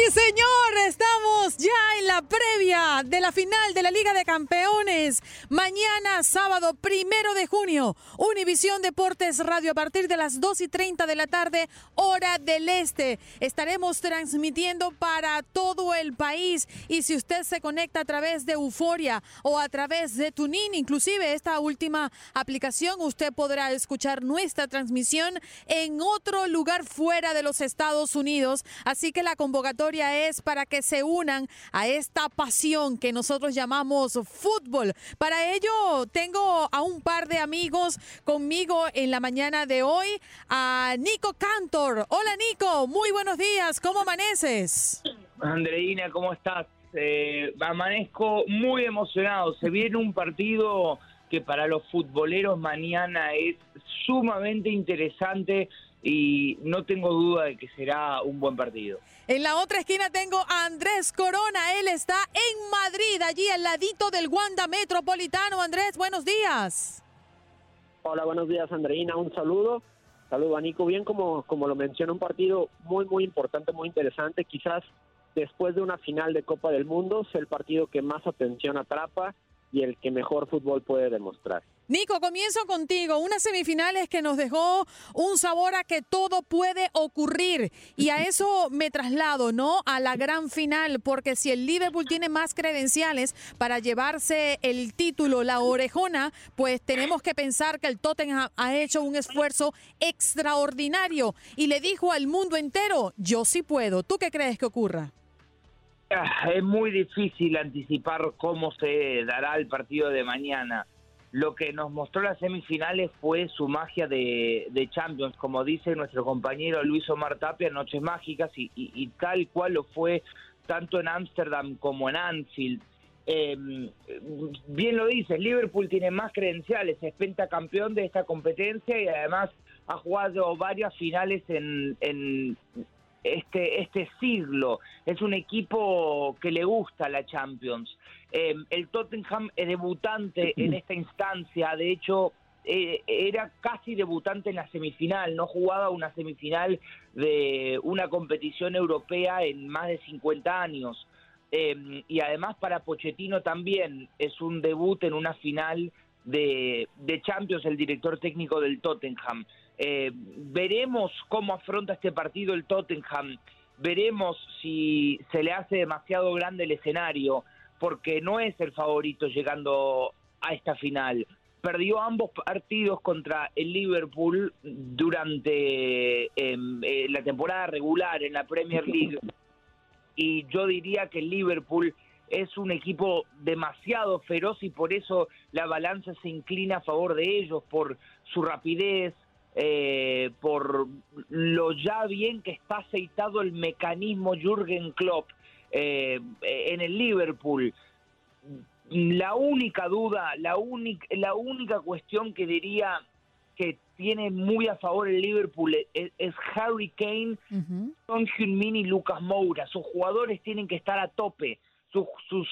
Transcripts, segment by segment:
Sí, señor, estamos ya en la previa de la final de la Liga de Campeones. Mañana, sábado primero de junio, Univisión Deportes Radio a partir de las 2 y 30 de la tarde, hora del este. Estaremos transmitiendo para todo el país y si usted se conecta a través de Euforia o a través de Tunin, inclusive esta última aplicación, usted podrá escuchar nuestra transmisión en otro lugar fuera de los Estados Unidos. Así que la convocatoria es para que se unan a esta pasión que nosotros llamamos fútbol. Para ello tengo a un par de amigos conmigo en la mañana de hoy, a Nico Cantor. Hola Nico, muy buenos días, ¿cómo amaneces? Andreina, ¿cómo estás? Eh, amanezco muy emocionado. Se viene un partido que para los futboleros mañana es sumamente interesante y no tengo duda de que será un buen partido. En la otra esquina tengo a Andrés Corona. Él está en Madrid, allí al ladito del Wanda Metropolitano. Andrés, buenos días. Hola, buenos días, Andreina. Un saludo. Saludo a Nico. Bien, como, como lo menciona, un partido muy, muy importante, muy interesante. Quizás después de una final de Copa del Mundo, es el partido que más atención atrapa y el que mejor fútbol puede demostrar. Nico, comienzo contigo. Unas semifinales que nos dejó un sabor a que todo puede ocurrir. Y a eso me traslado, ¿no? A la gran final, porque si el Liverpool tiene más credenciales para llevarse el título, la orejona, pues tenemos que pensar que el Tottenham ha hecho un esfuerzo extraordinario y le dijo al mundo entero, yo sí puedo. ¿Tú qué crees que ocurra? Ah, Es muy difícil anticipar cómo se dará el partido de mañana. Lo que nos mostró las semifinales fue su magia de, Champions, como dice nuestro compañero Luis Omar Tapia, Noches Mágicas, y, tal cual lo fue tanto en Ámsterdam como en Anfield. Eh, bien lo dices, Liverpool tiene más credenciales, es pentacampeón de esta competencia y además ha jugado varias finales en, en este, este siglo. Es un equipo que le gusta la Champions. Eh, el Tottenham es debutante en esta instancia, de hecho eh, era casi debutante en la semifinal, no jugaba una semifinal de una competición europea en más de 50 años. Eh, y además para Pochettino también es un debut en una final de, Champions, el director técnico del Tottenham. Veremos cómo afronta este partido el Tottenham, veremos si se le hace demasiado grande el escenario, porque no es el favorito llegando a esta final. perdió ambos partidos contra el Liverpool durante em, eh, la temporada regular en la Premier League y yo diría que el Liverpool es un equipo demasiado feroz y por eso la balanza se inclina a favor de ellos por su rapidez, eh, por lo ya bien que está aceitado el mecanismo Jürgen Klopp eh, en el Liverpool. La única duda, la única, la única cuestión que diría que tiene muy a favor el Liverpool es, Harry Kane, Son Heung-min y Lucas Moura. Sus jugadores tienen que estar a tope. Sus, sus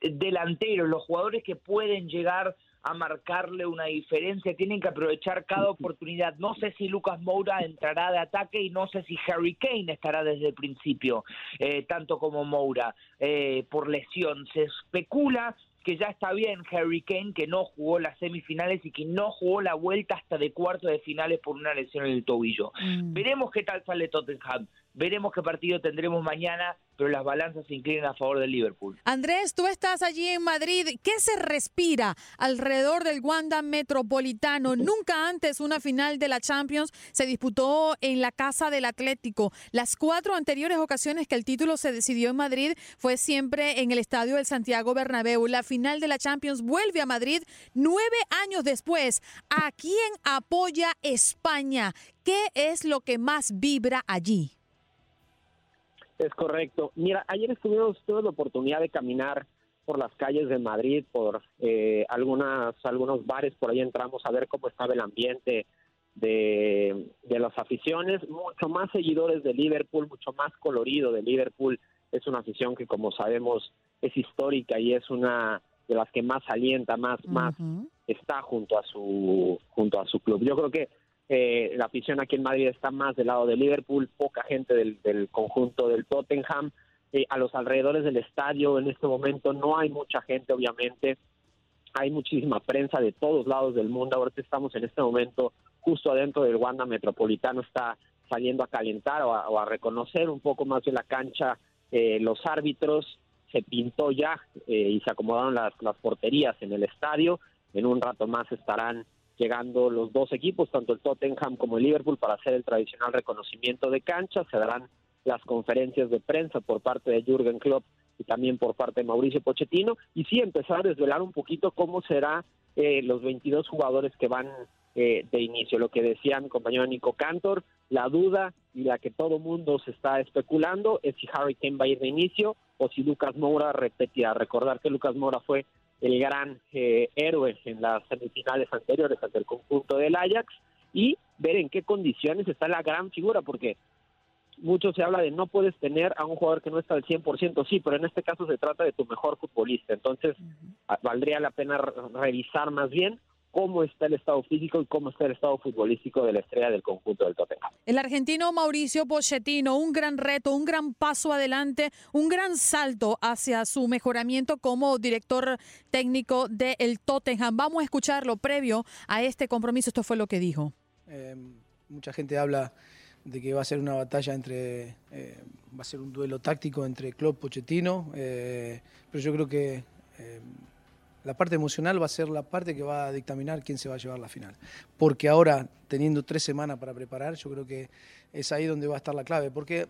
delanteros, los jugadores que pueden llegar a marcarle una diferencia, tienen que aprovechar cada oportunidad. No sé si Lucas Moura entrará de ataque y no sé si Harry Kane estará desde el principio, eh, tanto como Moura, eh, por lesión. Se especula que ya está bien Harry Kane, que no jugó las semifinales y que no jugó la vuelta hasta de cuarto de finales por una lesión en el tobillo. Mm. Veremos qué tal sale Tottenham. Veremos qué partido tendremos mañana, pero las balanzas se inclinan a favor del Liverpool. Andrés, tú estás allí en Madrid. ¿Qué se respira alrededor del Wanda Metropolitano? Nunca antes una final de la Champions se disputó en la casa del Atlético. Las cuatro anteriores ocasiones que el título se decidió en Madrid fue siempre en el estadio del Santiago Bernabéu. La final de la Champions vuelve a Madrid nueve años después. ¿A quién apoya España? ¿Qué es lo que más vibra allí? Es correcto. Mira, ayer estuvimos, tuve la oportunidad de caminar por las calles de Madrid, por eh, algunas, algunos bares, por ahí entramos a ver cómo estaba el ambiente de, de las aficiones, mucho más seguidores de Liverpool, mucho más colorido de Liverpool. Es una afición que, como sabemos, es histórica y es una de las que más alienta, más, más está junto a su, junto a su club. Yo creo que eh, la afición aquí en Madrid está más del lado de Liverpool, poca gente del, conjunto del Tottenham. Eh, a los alrededores del estadio en este momento no hay mucha gente, obviamente. Hay muchísima prensa de todos lados del mundo. Ahorita estamos en este momento justo adentro del Wanda Metropolitano, está saliendo a calentar o a, reconocer un poco más de la cancha eh, los árbitros. Se pintó ya y se acomodaron las porterías en el estadio. En un rato más estarán llegando los dos equipos, tanto el Tottenham como el Liverpool, para hacer el tradicional reconocimiento de cancha. Se darán las conferencias de prensa por parte de Jürgen Klopp y también por parte de Mauricio Pochettino. Y sí empezar a desvelar un poquito cómo será eh, los 22 jugadores que van eh, de inicio. Lo que decía mi compañero Nico Cantor, la duda y la que todo mundo se está especulando es si Harry Kane va a ir de inicio o si Lucas Moura repetirá. Recordar que Lucas Moura fue el gran eh, héroe en las semifinales anteriores ante el conjunto del Ajax y ver en qué condiciones está la gran figura, porque mucho se habla de no puedes tener a un jugador que no está al 100%, sí, pero en este caso se trata de tu mejor futbolista, entonces valdría la pena revisar más bien cómo está el estado físico y cómo está el estado futbolístico de la estrella del conjunto del Tottenham. El argentino Mauricio Pochettino, un gran reto, un gran paso adelante, un gran salto hacia su mejoramiento como director técnico del Tottenham. Vamos a escucharlo previo a este compromiso. Esto fue lo que dijo. Eh, mucha gente habla de que va a ser una batalla entre, eh, va a ser un duelo táctico entre Klopp Pochettino, eh, pero yo creo que la parte emocional va a ser la parte que va a dictaminar quién se va a llevar la final. Porque ahora, teniendo tres semanas para preparar, yo creo que es ahí donde va a estar la clave. Porque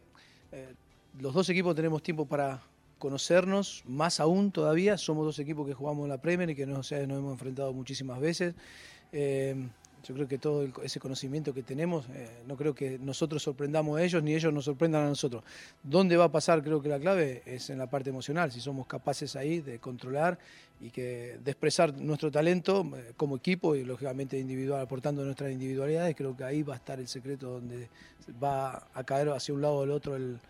eh, los dos equipos tenemos tiempo para conocernos, más aún todavía. Somos dos equipos que jugamos en la Premier y que nos, hemos enfrentado muchísimas veces. Eh, yo creo que todo ese conocimiento que tenemos, eh, no creo que nosotros sorprendamos a ellos ni ellos nos sorprendan a nosotros. ¿Dónde va a pasar? Creo que la clave es en la parte emocional, si somos capaces ahí de controlar y que de expresar nuestro talento eh, como equipo y lógicamente individual, aportando nuestras individualidades, creo que ahí va a estar el secreto donde va a caer hacia un lado o el otro el,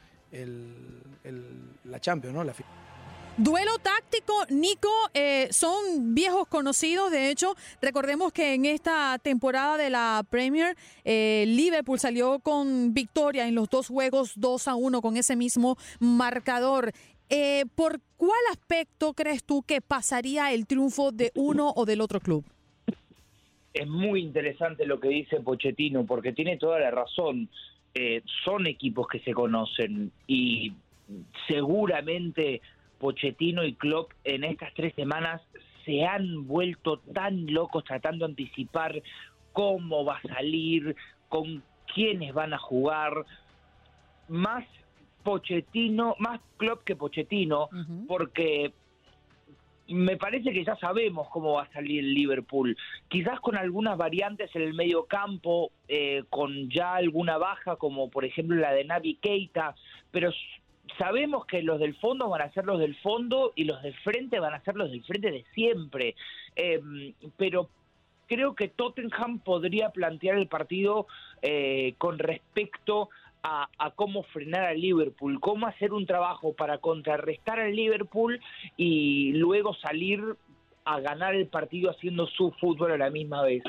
la Champions, ¿no? La Duelo táctico, Nico, eh, son viejos conocidos, de hecho, recordemos que en esta temporada de la Premier, eh, Liverpool salió con victoria en los dos juegos 2 a 1 con ese mismo marcador. Eh, ¿Por cuál aspecto crees tú que pasaría el triunfo de uno o del otro club? Es muy interesante lo que dice Pochettino, porque tiene toda la razón. son equipos que se conocen y seguramente Pochettino y Klopp en estas tres semanas se han vuelto tan locos tratando de anticipar cómo va a salir, con quiénes van a jugar, más Pochettino, más Klopp que Pochettino, porque me parece que ya sabemos cómo va a salir el Liverpool. Quizás con algunas variantes en el medio campo, eh, con ya alguna baja, como por ejemplo la de Navi Keita, pero sabemos que los del fondo van a ser los del fondo y los del frente van a ser los del frente de siempre. Em, pero creo que Tottenham podría plantear el partido eh, con respecto a, cómo frenar al Liverpool, cómo hacer un trabajo para contrarrestar al Liverpool y luego salir a ganar el partido haciendo su fútbol a la misma vez.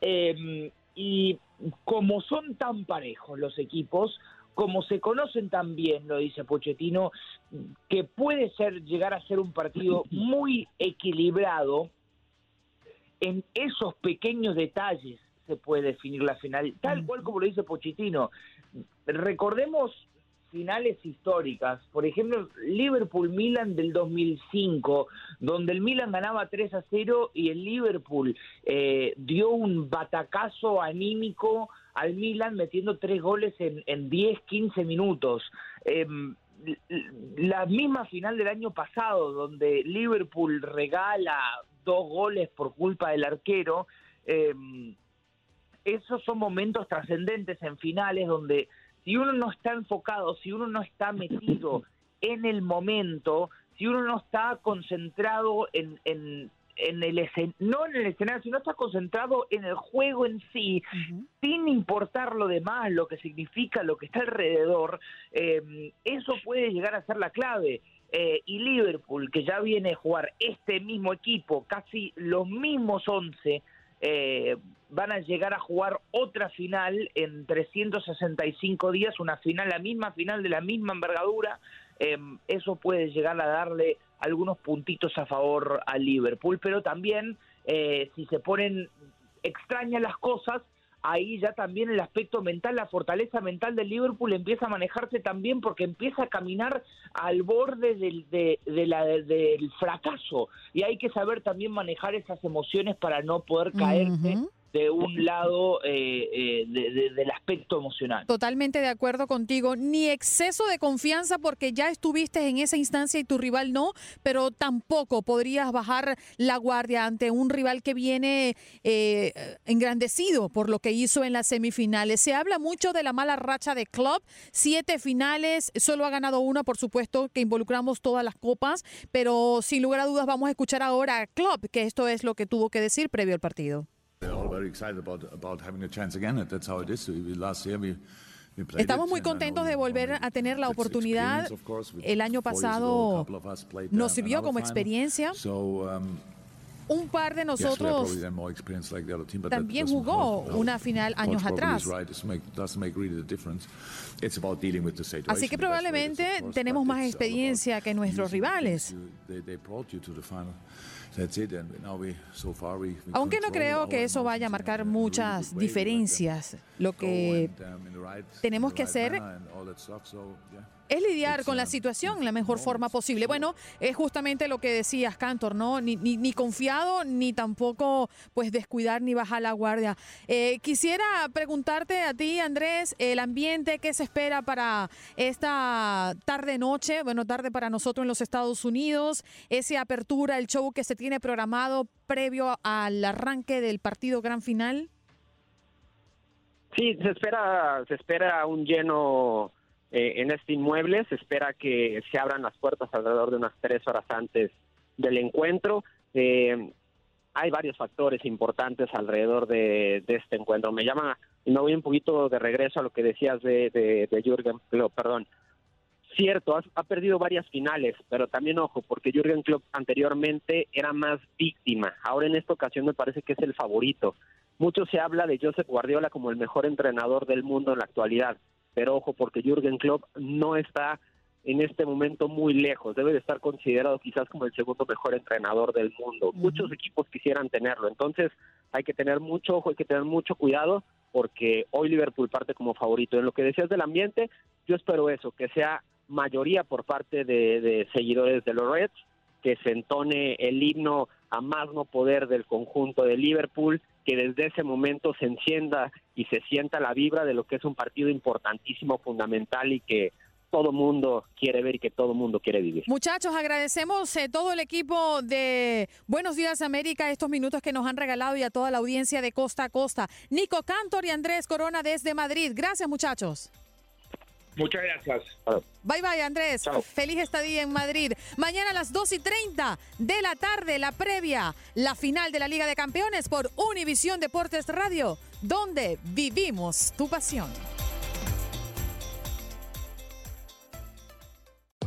Em, y como son tan parejos los equipos, como se conocen tan bien, lo dice Pochettino, que puede ser llegar a ser un partido muy equilibrado, en esos pequeños detalles se puede definir la final, tal cual como lo dice Pochettino. Recordemos finales históricas, por ejemplo, Liverpool-Milan del 2005, donde el Milan ganaba 3 a 0 y el Liverpool eh, dio un batacazo anímico al Milan metiendo tres goles en, en 10, 15 minutos. Em, la misma final del año pasado, donde Liverpool regala dos goles por culpa del arquero, em, esos son momentos trascendentes en finales donde si uno no está enfocado, si uno no está metido en el momento, si uno no está concentrado en, en, en el no en el escenario, sino está concentrado en el juego en sí, sin importar lo demás, lo que significa, lo que está alrededor, eh, eso puede llegar a ser la clave. Eh, y Liverpool, que ya viene a jugar este mismo equipo, casi los mismos 11, eh, van a llegar a jugar otra final en 365 días, una final, la misma final de la misma envergadura. eso puede llegar a darle algunos puntitos a favor a Liverpool, pero también eh, si se ponen extrañas las cosas, ahí ya también el aspecto mental, la fortaleza mental del Liverpool empieza a manejarse también porque empieza a caminar al borde del, de, la, del fracaso y hay que saber también manejar esas emociones para no poder caerse de un lado eh, eh, del aspecto emocional. Totalmente de acuerdo contigo. Ni exceso de confianza porque ya estuviste en esa instancia y tu rival no, pero tampoco podrías bajar la guardia ante un rival que viene eh, engrandecido por lo que hizo en las semifinales. Se habla mucho de la mala racha de Club, siete finales, solo ha ganado una, por supuesto, que involucramos todas las copas, pero sin lugar a dudas vamos a escuchar ahora a Club, que esto es lo que tuvo que decir previo al partido. Estamos muy contentos de volver a tener la oportunidad. El año pasado nos sirvió como experiencia. Um, un par de nosotros también jugó una final años atrás. Así que probablemente tenemos más experiencia que nuestros rivales. Aunque no creo que eso vaya a marcar muchas diferencias, lo que um, tenemos que hacer es lidiar con la situación la mejor forma posible. Bueno, es justamente lo que decías, Cantor, ¿no? Ni, ni, confiado, ni tampoco pues descuidar ni bajar la guardia. Eh, quisiera preguntarte a ti, Andrés, el ambiente que se espera para esta tarde-noche, bueno, tarde para nosotros en los Estados Unidos, esa apertura, el show que se tiene programado previo al arranque del partido gran final. Sí, se espera, se espera un lleno eh, en este inmueble. Se espera que se abran las puertas alrededor de unas tres horas antes del encuentro. Eh, hay varios factores importantes alrededor de, este encuentro. Me llama, y me voy un poquito de regreso a lo que decías de, de, de Jürgen perdón. Cierto, ha, perdido varias finales, pero también ojo, porque Jürgen Klopp anteriormente era más víctima. Ahora en esta ocasión me parece que es el favorito. Mucho se habla de Josep Guardiola como el mejor entrenador del mundo en la actualidad pero ojo porque Jürgen Klopp no está en este momento muy lejos, debe de estar considerado quizás como el segundo mejor entrenador del mundo. Muchos equipos quisieran tenerlo, entonces hay que tener mucho ojo, hay que tener mucho cuidado porque hoy Liverpool parte como favorito. En lo que decías del ambiente, yo espero eso, que sea mayoría por parte de, seguidores de los Reds, que se entone el himno a más no poder del conjunto de Liverpool, que desde ese momento se encienda y se sienta la vibra de lo que es un partido importantísimo, fundamental y que todo mundo quiere ver y que todo mundo quiere vivir. Muchachos, agradecemos eh, todo el equipo de Buenos Días América estos minutos que nos han regalado y a toda la audiencia de Costa a Costa. Nico Cantor y Andrés Corona desde Madrid. Gracias, muchachos. Muchas gracias. Bye bye, Andrés. Feliz estadía en Madrid. Mañana a las 2 y 30 de la tarde, la previa, la final de la Liga de Campeones por Univisión Deportes Radio, donde vivimos tu pasión.